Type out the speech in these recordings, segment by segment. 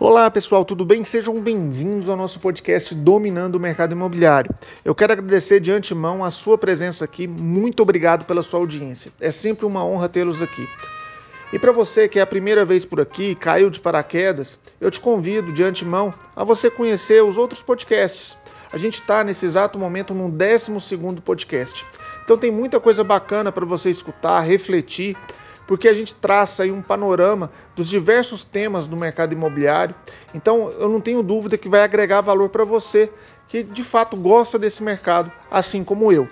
Olá pessoal, tudo bem? Sejam bem-vindos ao nosso podcast Dominando o Mercado Imobiliário. Eu quero agradecer de antemão a sua presença aqui, muito obrigado pela sua audiência. É sempre uma honra tê-los aqui. E para você que é a primeira vez por aqui, caiu de paraquedas, eu te convido de antemão a você conhecer os outros podcasts. A gente está nesse exato momento no 12 podcast. Então tem muita coisa bacana para você escutar, refletir porque a gente traça aí um panorama dos diversos temas do mercado imobiliário. Então, eu não tenho dúvida que vai agregar valor para você que de fato gosta desse mercado, assim como eu.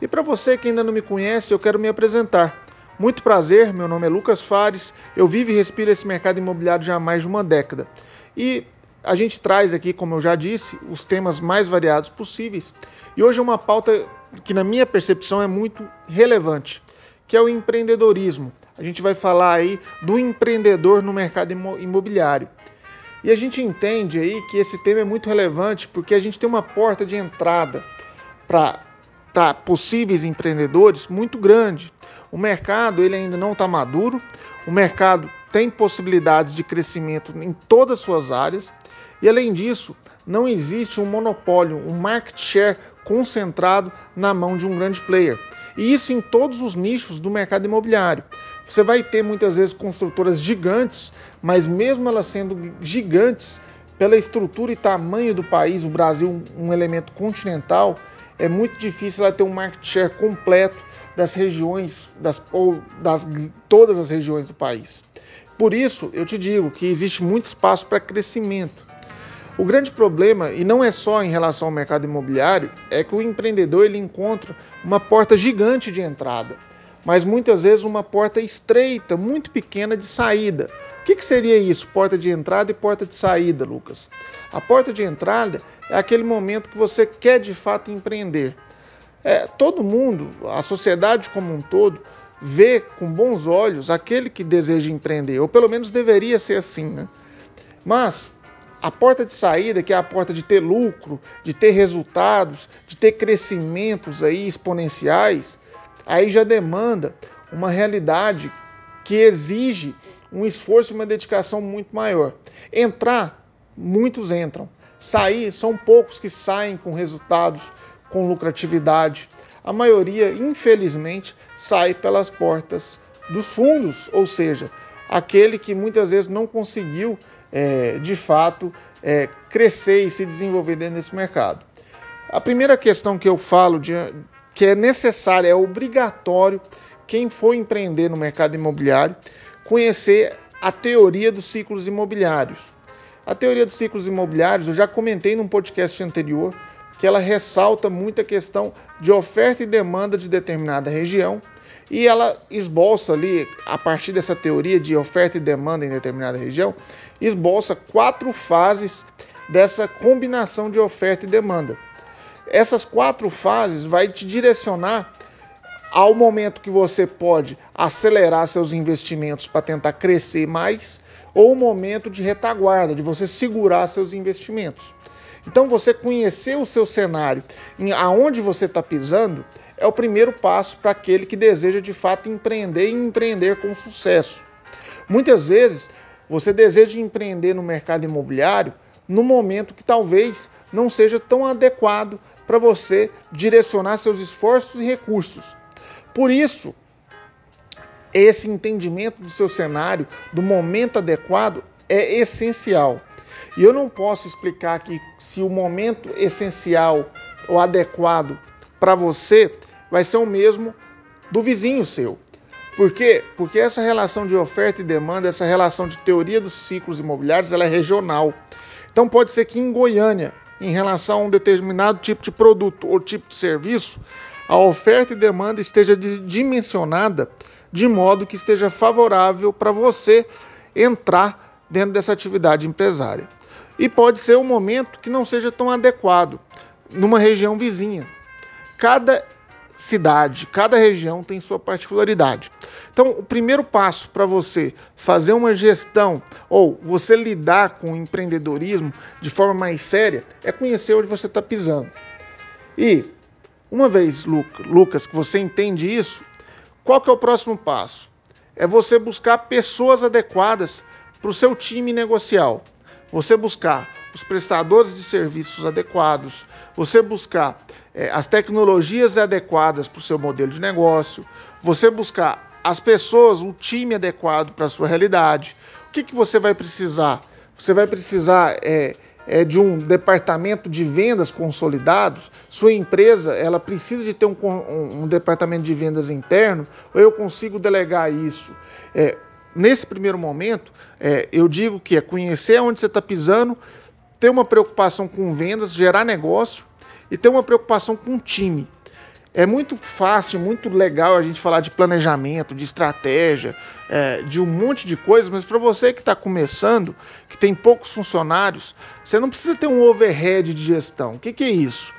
E para você que ainda não me conhece, eu quero me apresentar. Muito prazer, meu nome é Lucas Fares, eu vivo e respiro esse mercado imobiliário já há mais de uma década. E a gente traz aqui, como eu já disse, os temas mais variados possíveis. E hoje é uma pauta que, na minha percepção, é muito relevante, que é o empreendedorismo a gente vai falar aí do empreendedor no mercado imobiliário. E a gente entende aí que esse tema é muito relevante porque a gente tem uma porta de entrada para possíveis empreendedores muito grande. O mercado ele ainda não está maduro, o mercado tem possibilidades de crescimento em todas as suas áreas e além disso não existe um monopólio, um market share concentrado na mão de um grande player. E isso em todos os nichos do mercado imobiliário. Você vai ter muitas vezes construtoras gigantes, mas mesmo elas sendo gigantes, pela estrutura e tamanho do país, o Brasil um elemento continental, é muito difícil ela ter um market share completo das regiões, das, ou das todas as regiões do país. Por isso, eu te digo que existe muito espaço para crescimento. O grande problema, e não é só em relação ao mercado imobiliário, é que o empreendedor ele encontra uma porta gigante de entrada mas muitas vezes uma porta estreita, muito pequena de saída. O que, que, seria isso, porta de entrada e porta de saída, Lucas? A porta de entrada é aquele momento que você quer de fato empreender. É, todo mundo, a sociedade como um todo, vê com bons olhos aquele que deseja empreender, ou pelo menos deveria ser assim, né? Mas a porta de saída, que é a porta de ter lucro, de ter resultados, de ter crescimentos aí exponenciais, aí já demanda uma realidade que exige um esforço e uma dedicação muito maior. Entrar, muitos entram. Sair, são poucos que saem com resultados, com lucratividade. A maioria, infelizmente, sai pelas portas dos fundos, ou seja, aquele que muitas vezes não conseguiu, é, de fato, é, crescer e se desenvolver dentro desse mercado. A primeira questão que eu falo de, que é necessário, é obrigatório quem for empreender no mercado imobiliário conhecer a teoria dos ciclos imobiliários. A teoria dos ciclos imobiliários, eu já comentei num podcast anterior, que ela ressalta muita questão de oferta e demanda de determinada região e ela esboça ali, a partir dessa teoria de oferta e demanda em determinada região, esboça quatro fases dessa combinação de oferta e demanda. Essas quatro fases vai te direcionar ao momento que você pode acelerar seus investimentos para tentar crescer mais, ou o momento de retaguarda, de você segurar seus investimentos. Então, você conhecer o seu cenário, aonde você está pisando, é o primeiro passo para aquele que deseja de fato empreender e empreender com sucesso. Muitas vezes, você deseja empreender no mercado imobiliário no momento que talvez não seja tão adequado para você direcionar seus esforços e recursos. Por isso, esse entendimento do seu cenário, do momento adequado, é essencial. E eu não posso explicar aqui se o momento essencial ou adequado para você vai ser o mesmo do vizinho seu. Por quê? Porque essa relação de oferta e demanda, essa relação de teoria dos ciclos imobiliários, ela é regional. Então pode ser que em Goiânia em relação a um determinado tipo de produto ou tipo de serviço, a oferta e demanda esteja dimensionada de modo que esteja favorável para você entrar dentro dessa atividade empresária. E pode ser um momento que não seja tão adequado numa região vizinha. Cada cidade, cada região tem sua particularidade. Então, o primeiro passo para você fazer uma gestão ou você lidar com o empreendedorismo de forma mais séria é conhecer onde você está pisando. E uma vez, Lucas, que você entende isso, qual que é o próximo passo? É você buscar pessoas adequadas para o seu time negocial. você buscar os prestadores de serviços adequados, você buscar é, as tecnologias adequadas para o seu modelo de negócio, você buscar as pessoas, o time adequado para a sua realidade. O que, que você vai precisar? Você vai precisar é, é, de um departamento de vendas consolidados, sua empresa ela precisa de ter um, um, um departamento de vendas interno, ou eu consigo delegar isso? É, nesse primeiro momento, é, eu digo que é conhecer onde você está pisando, ter uma preocupação com vendas, gerar negócio e ter uma preocupação com o time. É muito fácil, muito legal a gente falar de planejamento, de estratégia, é, de um monte de coisas, mas para você que está começando, que tem poucos funcionários, você não precisa ter um overhead de gestão. O que, que é isso?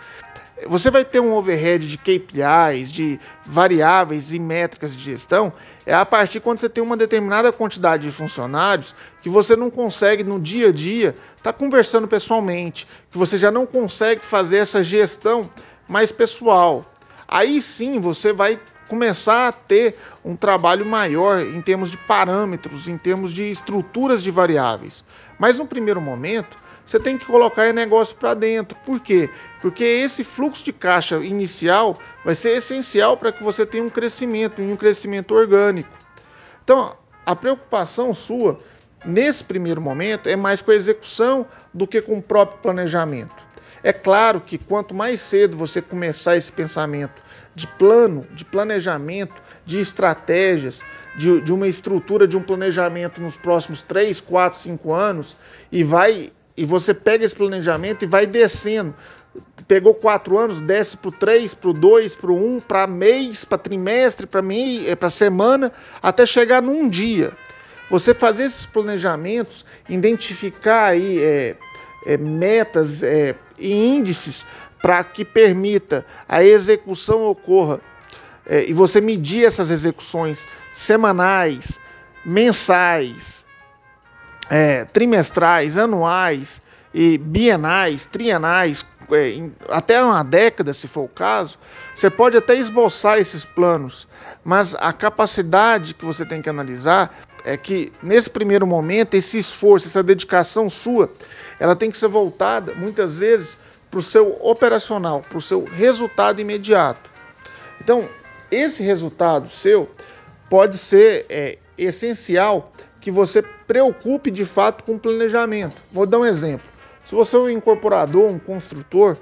Você vai ter um overhead de KPIs, de variáveis e métricas de gestão, é a partir quando você tem uma determinada quantidade de funcionários que você não consegue no dia a dia estar tá conversando pessoalmente, que você já não consegue fazer essa gestão mais pessoal. Aí sim você vai começar a ter um trabalho maior em termos de parâmetros, em termos de estruturas de variáveis. Mas no primeiro momento, você tem que colocar negócio para dentro. Por quê? Porque esse fluxo de caixa inicial vai ser essencial para que você tenha um crescimento, um crescimento orgânico. Então, a preocupação sua nesse primeiro momento é mais com a execução do que com o próprio planejamento. É claro que quanto mais cedo você começar esse pensamento de plano, de planejamento, de estratégias, de, de uma estrutura de um planejamento nos próximos 3, 4, 5 anos, e vai e você pega esse planejamento e vai descendo. Pegou quatro anos, desce para o 3, para o 2, para o 1, para mês, para trimestre, para para semana, até chegar num dia. Você fazer esses planejamentos, identificar aí é, é, metas é, e índices para que permita a execução ocorra é, e você medir essas execuções semanais, mensais, é, trimestrais, anuais e bienais, trienais, é, até uma década, se for o caso, você pode até esboçar esses planos, mas a capacidade que você tem que analisar é que nesse primeiro momento esse esforço, essa dedicação sua, ela tem que ser voltada muitas vezes para o seu operacional, para o seu resultado imediato. Então, esse resultado seu pode ser é, essencial que você preocupe de fato com o planejamento. Vou dar um exemplo. Se você é um incorporador, um construtor,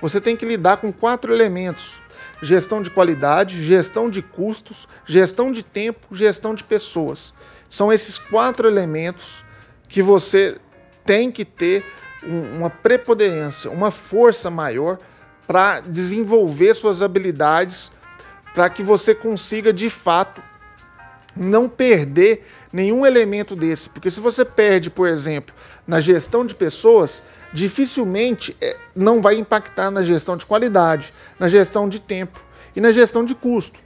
você tem que lidar com quatro elementos: gestão de qualidade, gestão de custos, gestão de tempo, gestão de pessoas. São esses quatro elementos que você tem que ter uma preponderância, uma força maior para desenvolver suas habilidades, para que você consiga de fato não perder nenhum elemento desse. Porque se você perde, por exemplo, na gestão de pessoas, dificilmente é, não vai impactar na gestão de qualidade, na gestão de tempo e na gestão de custo.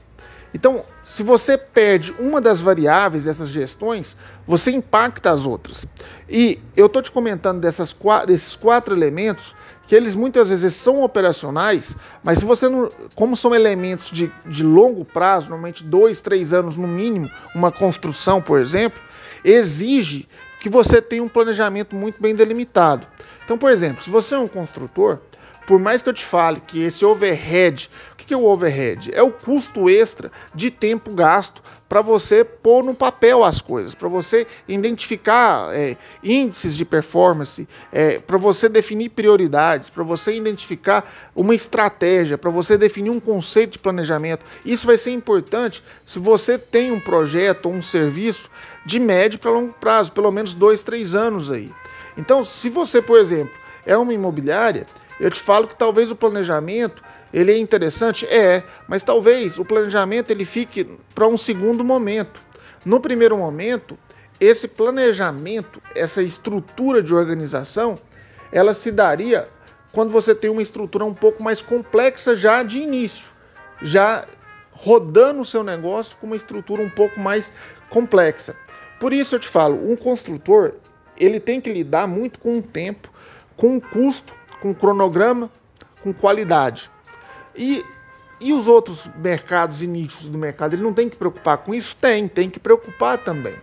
Então, se você perde uma das variáveis dessas gestões, você impacta as outras. E eu estou te comentando dessas, desses quatro elementos que eles muitas vezes são operacionais, mas se você não. Como são elementos de, de longo prazo, normalmente dois, três anos no mínimo, uma construção, por exemplo, exige que você tenha um planejamento muito bem delimitado. Então, por exemplo, se você é um construtor, por mais que eu te fale que esse overhead, o que é o overhead? É o custo extra de tempo gasto para você pôr no papel as coisas, para você identificar é, índices de performance, é, para você definir prioridades, para você identificar uma estratégia, para você definir um conceito de planejamento. Isso vai ser importante se você tem um projeto ou um serviço de médio para longo prazo, pelo menos dois, três anos aí. Então, se você, por exemplo, é uma imobiliária, eu te falo que talvez o planejamento ele é interessante, é, mas talvez o planejamento ele fique para um segundo momento. No primeiro momento, esse planejamento, essa estrutura de organização, ela se daria quando você tem uma estrutura um pouco mais complexa já de início, já rodando o seu negócio com uma estrutura um pouco mais complexa. Por isso eu te falo, um construtor ele tem que lidar muito com o tempo, com custo com cronograma, com qualidade. E, e os outros mercados e nichos do mercado, ele não tem que preocupar com isso? Tem, tem que preocupar também.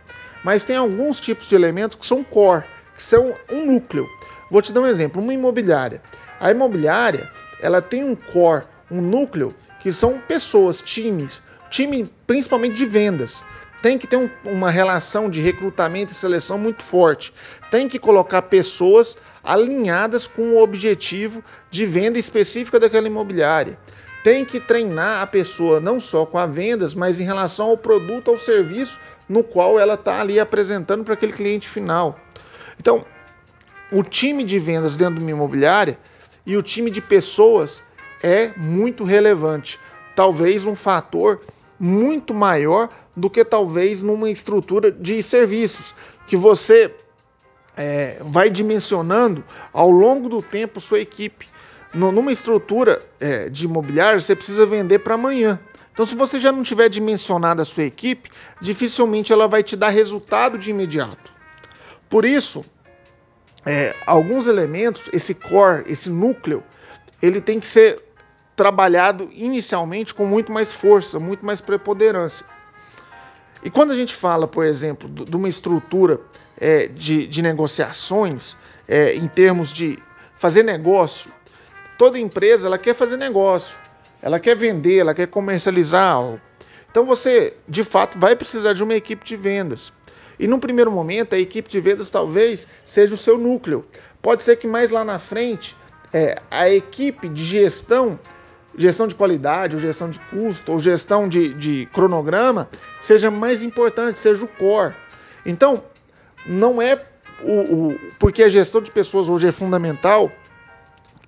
Mas tem alguns tipos de elementos que são core, que são um núcleo. Vou te dar um exemplo, uma imobiliária. A imobiliária, ela tem um core, um núcleo, que são pessoas, times, time principalmente de vendas. Tem que ter um, uma relação de recrutamento e seleção muito forte. Tem que colocar pessoas alinhadas com o objetivo de venda específica daquela imobiliária tem que treinar a pessoa não só com as vendas, mas em relação ao produto ou serviço no qual ela está ali apresentando para aquele cliente final. Então, o time de vendas dentro de uma imobiliária e o time de pessoas é muito relevante. Talvez um fator muito maior do que talvez numa estrutura de serviços, que você é, vai dimensionando ao longo do tempo sua equipe numa estrutura é, de imobiliário, você precisa vender para amanhã. Então, se você já não tiver dimensionado a sua equipe, dificilmente ela vai te dar resultado de imediato. Por isso, é, alguns elementos, esse core, esse núcleo, ele tem que ser trabalhado inicialmente com muito mais força, muito mais preponderância. E quando a gente fala, por exemplo, de uma estrutura é, de, de, negociações, é, em termos de fazer negócio, Toda empresa ela quer fazer negócio, ela quer vender, ela quer comercializar algo. Então você, de fato, vai precisar de uma equipe de vendas. E num primeiro momento, a equipe de vendas talvez seja o seu núcleo. Pode ser que mais lá na frente, é, a equipe de gestão, gestão de qualidade, ou gestão de custo, ou gestão de, de cronograma, seja mais importante, seja o core. Então, não é o, o, porque a gestão de pessoas hoje é fundamental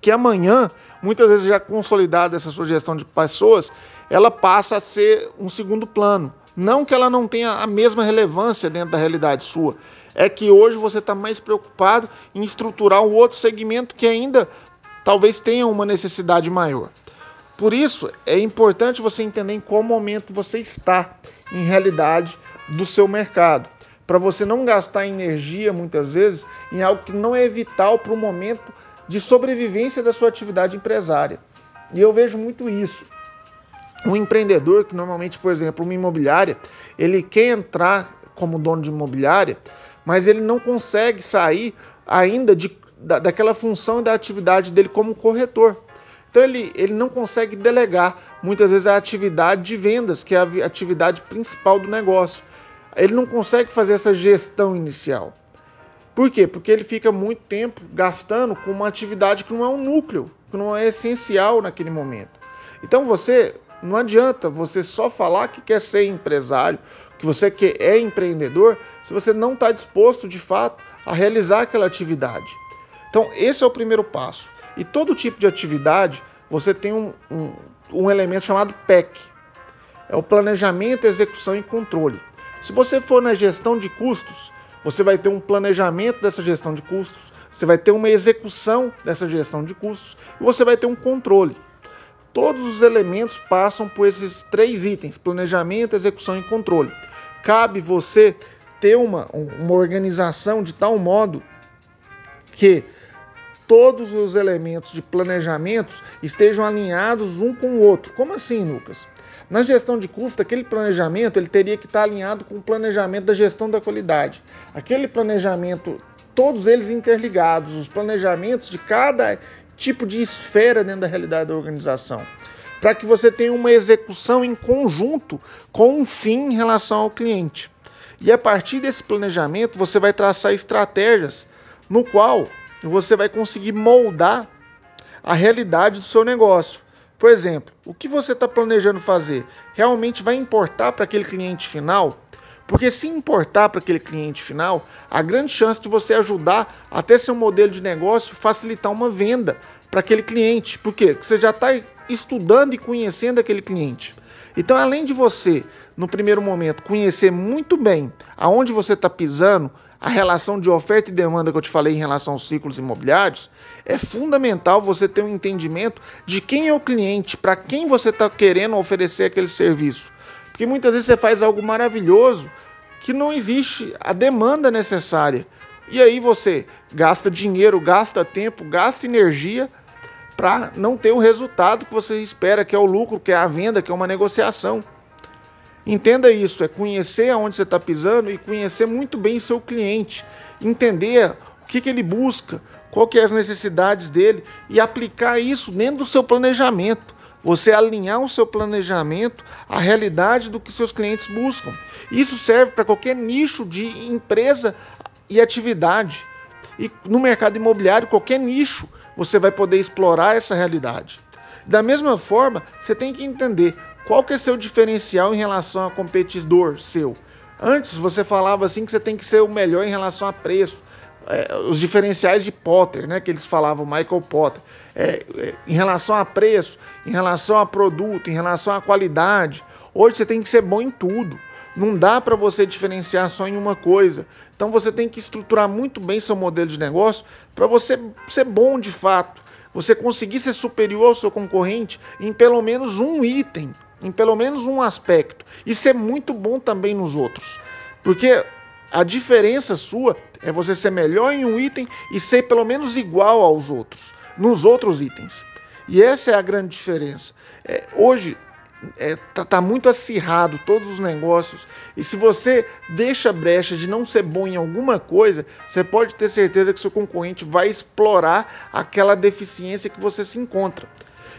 que amanhã, muitas vezes já consolidada essa sugestão de pessoas, ela passa a ser um segundo plano. Não que ela não tenha a mesma relevância dentro da realidade sua, é que hoje você está mais preocupado em estruturar um outro segmento que ainda talvez tenha uma necessidade maior. Por isso, é importante você entender em qual momento você está em realidade do seu mercado, para você não gastar energia muitas vezes em algo que não é vital para o momento de sobrevivência da sua atividade empresária. E eu vejo muito isso. Um empreendedor que normalmente, por exemplo, uma imobiliária, ele quer entrar como dono de imobiliária, mas ele não consegue sair ainda de, da, daquela função e da atividade dele como corretor. Então ele, ele não consegue delegar muitas vezes a atividade de vendas, que é a atividade principal do negócio. Ele não consegue fazer essa gestão inicial. Por quê? Porque ele fica muito tempo gastando com uma atividade que não é um núcleo, que não é essencial naquele momento. Então você não adianta você só falar que quer ser empresário, que você quer, é empreendedor, se você não está disposto de fato a realizar aquela atividade. Então esse é o primeiro passo. E todo tipo de atividade você tem um, um, um elemento chamado PEC. É o planejamento, execução e controle. Se você for na gestão de custos, você vai ter um planejamento dessa gestão de custos, você vai ter uma execução dessa gestão de custos e você vai ter um controle. Todos os elementos passam por esses três itens: planejamento, execução e controle. Cabe você ter uma, uma organização de tal modo que todos os elementos de planejamento estejam alinhados um com o outro. Como assim, Lucas? Na gestão de custo, aquele planejamento ele teria que estar alinhado com o planejamento da gestão da qualidade. Aquele planejamento, todos eles interligados, os planejamentos de cada tipo de esfera dentro da realidade da organização, para que você tenha uma execução em conjunto com um fim em relação ao cliente. E a partir desse planejamento, você vai traçar estratégias no qual você vai conseguir moldar a realidade do seu negócio. Por exemplo, o que você está planejando fazer realmente vai importar para aquele cliente final? Porque se importar para aquele cliente final, a grande chance de você ajudar até seu modelo de negócio facilitar uma venda para aquele cliente. Por quê? Porque você já está estudando e conhecendo aquele cliente. Então, além de você, no primeiro momento, conhecer muito bem aonde você está pisando, a relação de oferta e demanda que eu te falei em relação aos ciclos imobiliários, é fundamental você ter um entendimento de quem é o cliente, para quem você está querendo oferecer aquele serviço. Porque muitas vezes você faz algo maravilhoso que não existe a demanda necessária. E aí você gasta dinheiro, gasta tempo, gasta energia para não ter o resultado que você espera, que é o lucro, que é a venda, que é uma negociação. Entenda isso, é conhecer aonde você está pisando e conhecer muito bem seu cliente, entender o que, que ele busca, qual que é as necessidades dele e aplicar isso dentro do seu planejamento. Você alinhar o seu planejamento à realidade do que seus clientes buscam. Isso serve para qualquer nicho de empresa e atividade. E no mercado imobiliário, qualquer nicho, você vai poder explorar essa realidade. Da mesma forma, você tem que entender qual que é seu diferencial em relação ao competidor seu. Antes você falava assim que você tem que ser o melhor em relação a preço. É, os diferenciais de Potter, né, que eles falavam, Michael Potter, é, é, em relação a preço, em relação a produto, em relação à qualidade. Hoje você tem que ser bom em tudo. Não dá para você diferenciar só em uma coisa. Então você tem que estruturar muito bem seu modelo de negócio para você ser bom de fato. Você conseguir ser superior ao seu concorrente em pelo menos um item, em pelo menos um aspecto. E ser muito bom também nos outros. Porque a diferença sua é você ser melhor em um item e ser pelo menos igual aos outros, nos outros itens. E essa é a grande diferença. É, hoje, é, tá, tá, muito acirrado todos os negócios. E se você deixa brecha de não ser bom em alguma coisa, você pode ter certeza que seu concorrente vai explorar aquela deficiência que você se encontra.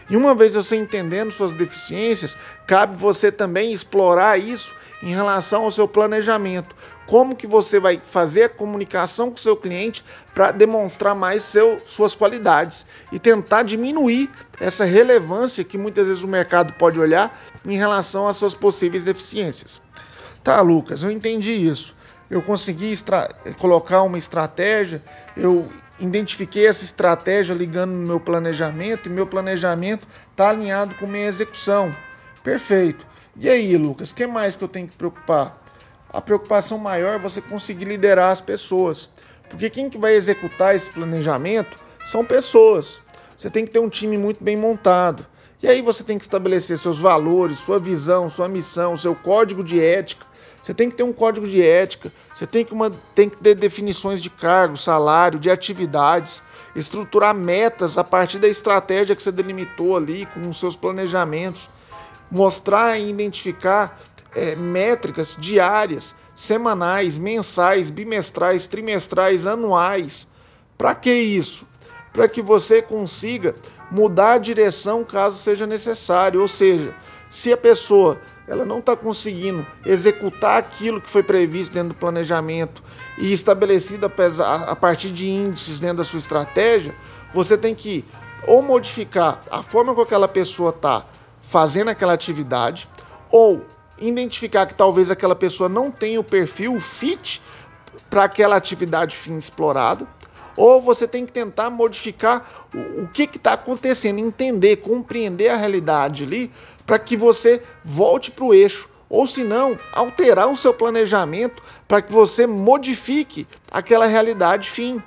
E uma vez você entendendo suas deficiências, cabe você também explorar isso em relação ao seu planejamento. Como que você vai fazer a comunicação com o seu cliente para demonstrar mais seu, suas qualidades e tentar diminuir essa relevância que muitas vezes o mercado pode olhar em relação às suas possíveis deficiências. Tá, Lucas, eu entendi isso. Eu consegui colocar uma estratégia, eu identifiquei essa estratégia ligando no meu planejamento e meu planejamento está alinhado com minha execução. Perfeito. E aí, Lucas, que mais que eu tenho que preocupar? A preocupação maior é você conseguir liderar as pessoas. Porque quem que vai executar esse planejamento são pessoas. Você tem que ter um time muito bem montado. E aí você tem que estabelecer seus valores, sua visão, sua missão, seu código de ética. Você tem que ter um código de ética, você tem que, uma, tem que ter definições de cargo, salário, de atividades, estruturar metas a partir da estratégia que você delimitou ali, com os seus planejamentos mostrar e identificar é, métricas diárias, semanais, mensais, bimestrais, trimestrais, anuais. Para que isso? Para que você consiga mudar a direção caso seja necessário. Ou seja, se a pessoa ela não está conseguindo executar aquilo que foi previsto dentro do planejamento e estabelecido a partir de índices dentro da sua estratégia, você tem que ou modificar a forma com que aquela pessoa está fazendo aquela atividade, ou identificar que talvez aquela pessoa não tenha o perfil, fit para aquela atividade fim explorada, ou você tem que tentar modificar o, o que está acontecendo, entender, compreender a realidade ali, para que você volte para o eixo. Ou se não, alterar o seu planejamento para que você modifique aquela realidade fim.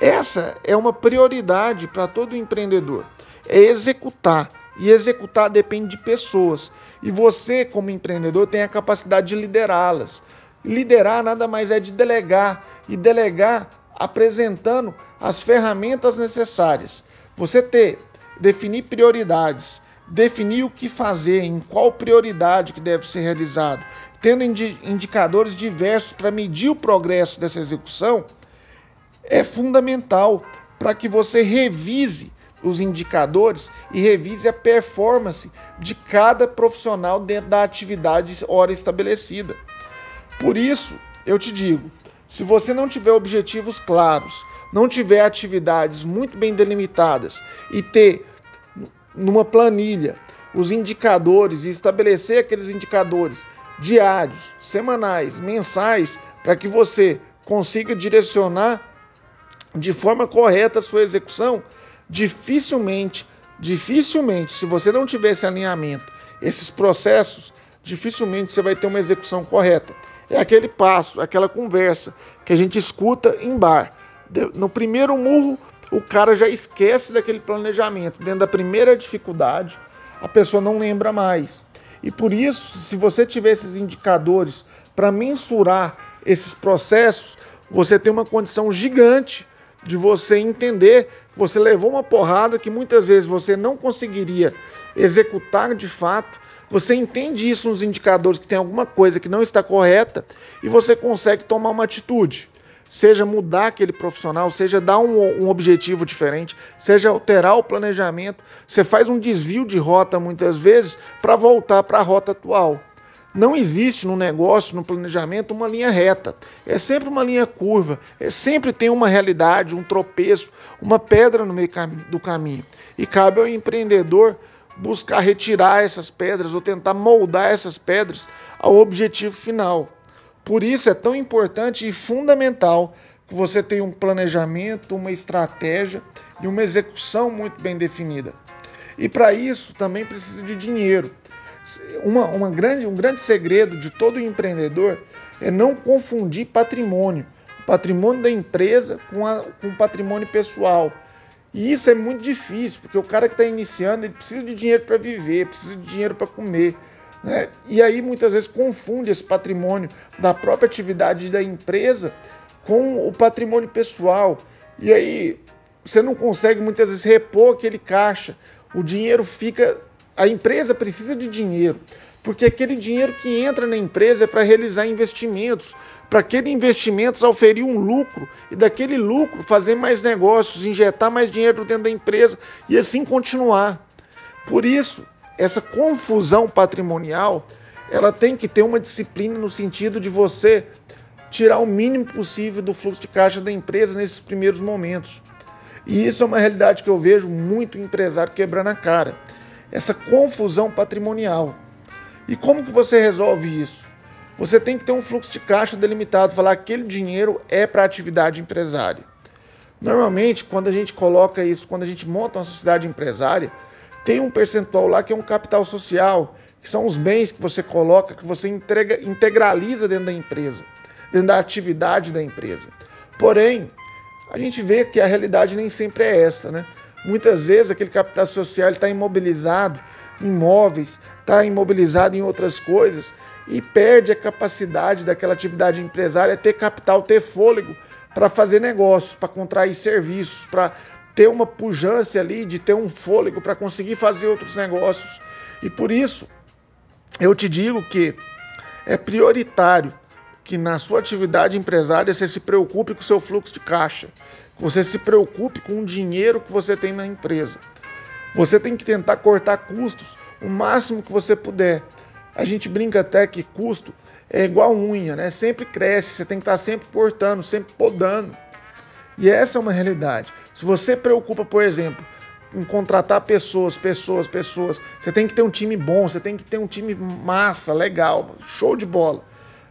Essa é uma prioridade para todo empreendedor. É executar, e executar depende de pessoas. E você, como empreendedor, tem a capacidade de liderá-las. Liderar nada mais é de delegar e delegar apresentando as ferramentas necessárias. Você ter, definir prioridades, definir o que fazer, em qual prioridade que deve ser realizado, tendo indicadores diversos para medir o progresso dessa execução, é fundamental para que você revise os indicadores e revise a performance de cada profissional dentro da atividade hora estabelecida. Por isso, eu te digo, se você não tiver objetivos claros, não tiver atividades muito bem delimitadas e ter numa planilha os indicadores e estabelecer aqueles indicadores diários, semanais, mensais, para que você consiga direcionar de forma correta a sua execução, dificilmente, dificilmente, se você não tiver esse alinhamento, esses processos, dificilmente você vai ter uma execução correta. É aquele passo, aquela conversa que a gente escuta em bar. No primeiro murro, o cara já esquece daquele planejamento. Dentro da primeira dificuldade, a pessoa não lembra mais. E por isso, se você tiver esses indicadores para mensurar esses processos, você tem uma condição gigante de você entender que você levou uma porrada que muitas vezes você não conseguiria executar de fato. Você entende isso nos indicadores que tem alguma coisa que não está correta e você consegue tomar uma atitude. Seja mudar aquele profissional, seja dar um, um, objetivo diferente, seja alterar o planejamento. Você faz um desvio de rota muitas vezes para voltar para a rota atual. Não existe no negócio, no planejamento, uma linha reta. É sempre uma linha curva. É sempre tem uma realidade, um tropeço, uma pedra no meio do caminho. E cabe ao empreendedor buscar retirar essas pedras ou tentar moldar essas pedras ao objetivo final. Por isso é tão importante e fundamental que você tenha um planejamento, uma estratégia e uma execução muito bem definida. E para isso também precisa de dinheiro uma, uma grande, um grande segredo de todo empreendedor é não confundir patrimônio, o patrimônio da empresa com, a, com o patrimônio pessoal. E isso é muito difícil, porque o cara que está iniciando ele precisa de dinheiro para viver, precisa de dinheiro para comer. Né? E aí muitas vezes confunde esse patrimônio da própria atividade da empresa com o patrimônio pessoal. E aí você não consegue muitas vezes repor aquele caixa. O dinheiro fica a empresa precisa de dinheiro, porque aquele dinheiro que entra na empresa é para realizar investimentos, para aquele investimentos oferir um lucro e daquele lucro fazer mais negócios, injetar mais dinheiro dentro da empresa e assim continuar. Por isso, essa confusão patrimonial, ela tem que ter uma disciplina no sentido de você tirar o mínimo possível do fluxo de caixa da empresa nesses primeiros momentos. E isso é uma realidade que eu vejo muito empresário quebrando a cara essa confusão patrimonial. E como que você resolve isso? Você tem que ter um fluxo de caixa delimitado, falar que aquele dinheiro é para atividade empresária. Normalmente, quando a gente coloca isso, quando a gente monta uma sociedade empresária, tem um percentual lá que é um capital social, que são os bens que você coloca, que você entrega, integraliza dentro da empresa, dentro da atividade da empresa. Porém, a gente vê que a realidade nem sempre é essa, né? Muitas vezes aquele capital social está imobilizado em imóveis, está imobilizado em outras coisas e perde a capacidade daquela atividade empresária ter capital, ter fôlego para fazer negócios, para contrair serviços, para ter uma pujança ali de ter um fôlego para conseguir fazer outros negócios. E por isso eu te digo que é prioritário que na sua atividade empresária você se preocupe com o seu fluxo de caixa, que você se preocupe com o dinheiro que você tem na empresa. Você tem que tentar cortar custos o máximo que você puder. A gente brinca até que custo é igual unha, né? Sempre cresce, você tem que estar sempre cortando, sempre podando. E essa é uma realidade. Se você preocupa, por exemplo, em contratar pessoas, pessoas, pessoas, você tem que ter um time bom, você tem que ter um time massa, legal, show de bola.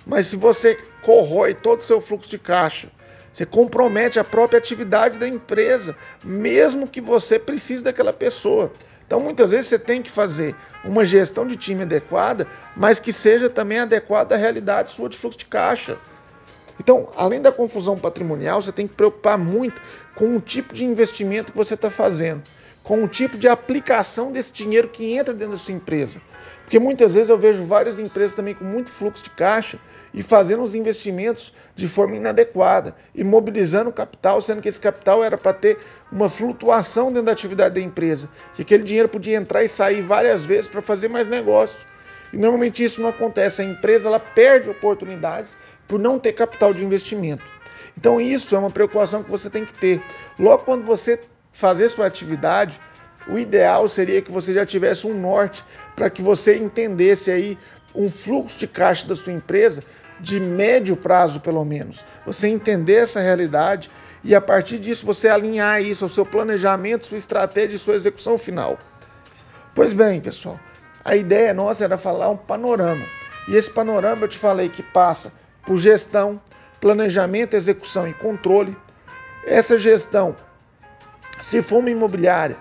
Mas se você corrói todo o seu fluxo de caixa, você compromete a própria atividade da empresa, mesmo que você precise daquela pessoa. Então, muitas vezes você tem que fazer uma gestão de time adequada, mas que seja também adequada à realidade sua de fluxo de caixa. Então, além da confusão patrimonial, você tem que preocupar muito com o tipo de investimento que você está fazendo com o tipo de aplicação desse dinheiro que entra dentro da sua empresa. Porque muitas vezes eu vejo várias empresas também com muito fluxo de caixa e fazendo os investimentos de forma inadequada, imobilizando o capital, sendo que esse capital era para ter uma flutuação dentro da atividade da empresa, que aquele dinheiro podia entrar e sair várias vezes para fazer mais negócios. E normalmente isso não acontece, a empresa ela perde oportunidades por não ter capital de investimento. Então isso é uma preocupação que você tem que ter. Logo quando você fazer sua atividade, o ideal seria que você já tivesse um norte para que você entendesse aí um fluxo de caixa da sua empresa de médio prazo, pelo menos. Você entender essa realidade e a partir disso você alinhar isso ao seu planejamento, sua estratégia e sua execução final. Pois bem, pessoal, a ideia nossa era falar um panorama. E esse panorama eu te falei que passa por gestão, planejamento, execução e controle. Essa gestão se for uma imobiliária,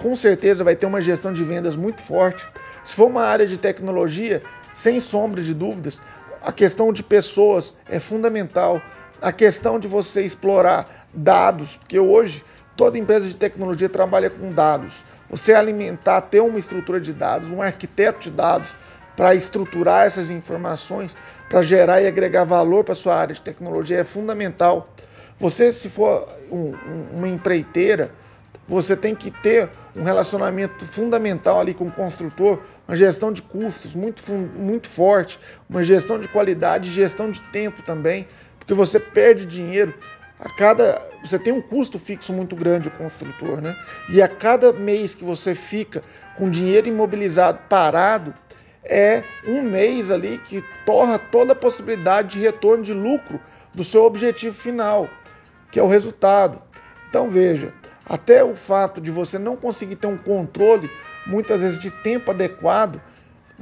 com certeza vai ter uma gestão de vendas muito forte. Se for uma área de tecnologia, sem sombra de dúvidas, a questão de pessoas é fundamental. A questão de você explorar dados, porque hoje toda empresa de tecnologia trabalha com dados. Você alimentar, ter uma estrutura de dados, um arquiteto de dados para estruturar essas informações, para gerar e agregar valor para sua área de tecnologia é fundamental. Você, se for um, uma empreiteira, você tem que ter um relacionamento fundamental ali com o construtor, uma gestão de custos muito, muito forte, uma gestão de qualidade, gestão de tempo também, porque você perde dinheiro a cada. Você tem um custo fixo muito grande, o construtor, né? E a cada mês que você fica com dinheiro imobilizado parado, é um mês ali que torna toda a possibilidade de retorno de lucro do seu objetivo final, que é o resultado. Então veja, até o fato de você não conseguir ter um controle, muitas vezes de tempo adequado,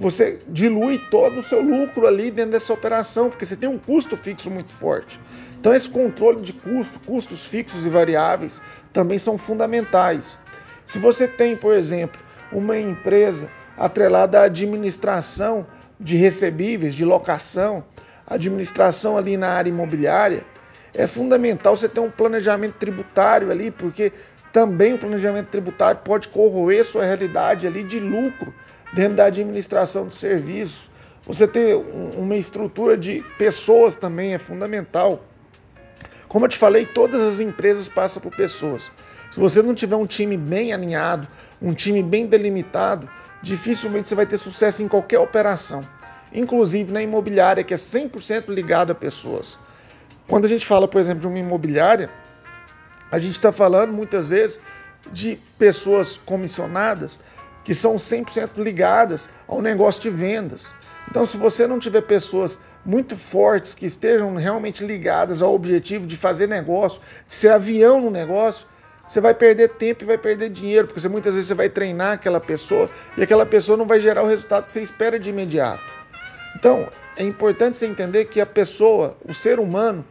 você dilui todo o seu lucro ali dentro dessa operação, porque você tem um custo fixo muito forte. Então, esse controle de custo, custos fixos e variáveis, também são fundamentais. Se você tem, por exemplo, uma empresa atrelada à administração de recebíveis, de locação, administração ali na área imobiliária, é fundamental você ter um planejamento tributário ali, porque também o planejamento tributário pode corroer sua realidade ali de lucro dentro da administração de serviços. Você ter uma estrutura de pessoas também é fundamental. Como eu te falei, todas as empresas passam por pessoas. Se você não tiver um time bem alinhado, um time bem delimitado, dificilmente você vai ter sucesso em qualquer operação, inclusive na imobiliária, que é 100% ligada a pessoas. Quando a gente fala, por exemplo, de uma imobiliária, a gente está falando muitas vezes de pessoas comissionadas que são 100% ligadas ao negócio de vendas. Então, se você não tiver pessoas muito fortes que estejam realmente ligadas ao objetivo de fazer negócio, de ser avião no negócio, você vai perder tempo e vai perder dinheiro, porque você, muitas vezes você vai treinar aquela pessoa e aquela pessoa não vai gerar o resultado que você espera de imediato. Então, é importante você entender que a pessoa, o ser humano,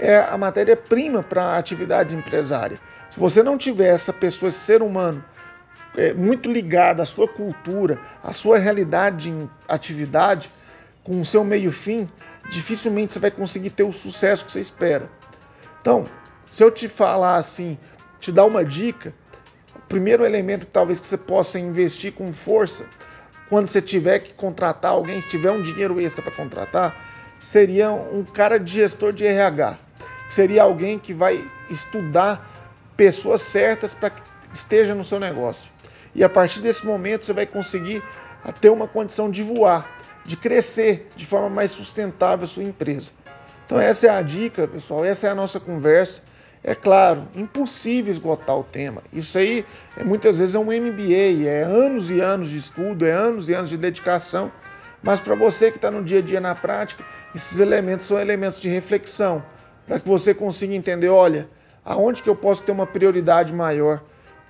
é a matéria-prima para a atividade empresária. Se você não tiver essa pessoa, esse ser humano, é, muito ligado à sua cultura, à sua realidade de atividade, com o seu meio-fim, dificilmente você vai conseguir ter o sucesso que você espera. Então, se eu te falar assim, te dar uma dica, o primeiro elemento talvez que você possa investir com força, quando você tiver que contratar alguém, se tiver um dinheiro extra para contratar, seria um cara de gestor de RH. Seria alguém que vai estudar pessoas certas para que esteja no seu negócio. E a partir desse momento você vai conseguir ter uma condição de voar, de crescer de forma mais sustentável a sua empresa. Então essa é a dica, pessoal, essa é a nossa conversa. É claro, impossível esgotar o tema. Isso aí é, muitas vezes é um MBA, é anos e anos de estudo, é anos e anos de dedicação. Mas para você que está no dia a dia na prática, esses elementos são elementos de reflexão, para que você consiga entender, olha, aonde que eu posso ter uma prioridade maior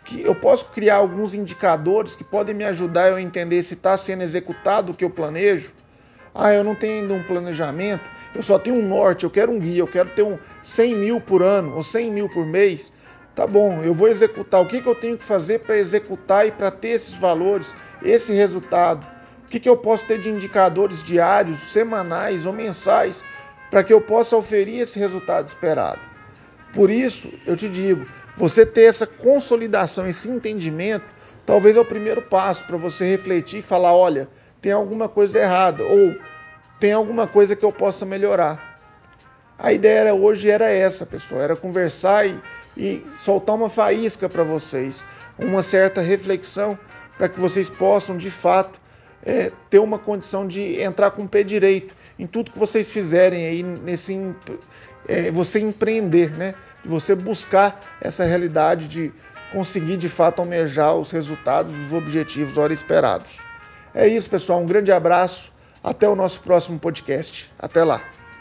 que eu posso criar alguns indicadores que podem me ajudar a entender se está sendo executado o que eu planejo. Ah, eu não tenho ainda um planejamento, eu só tenho um norte, eu quero um guia, eu quero ter um 100 mil por ano ou 100 mil por mês. Tá bom, eu vou executar. O que, que eu tenho que fazer para executar e para ter esses valores, esse resultado? O que, que eu posso ter de indicadores diários, semanais ou mensais para que eu possa oferir esse resultado esperado? Por isso, eu te digo, você ter essa consolidação, esse entendimento, talvez é o primeiro passo para você refletir e falar: olha, tem alguma coisa errada ou tem alguma coisa que eu possa melhorar. A ideia era, hoje era essa, pessoal, era conversar e, e soltar uma faísca para vocês, uma certa reflexão para que vocês possam, de fato, é, ter uma condição de entrar com o pé direito em tudo que vocês fizerem aí nesse é, você empreender, né? Você buscar essa realidade de conseguir de fato almejar os resultados, os objetivos ora esperados. É isso, pessoal. Um grande abraço. Até o nosso próximo podcast. Até lá.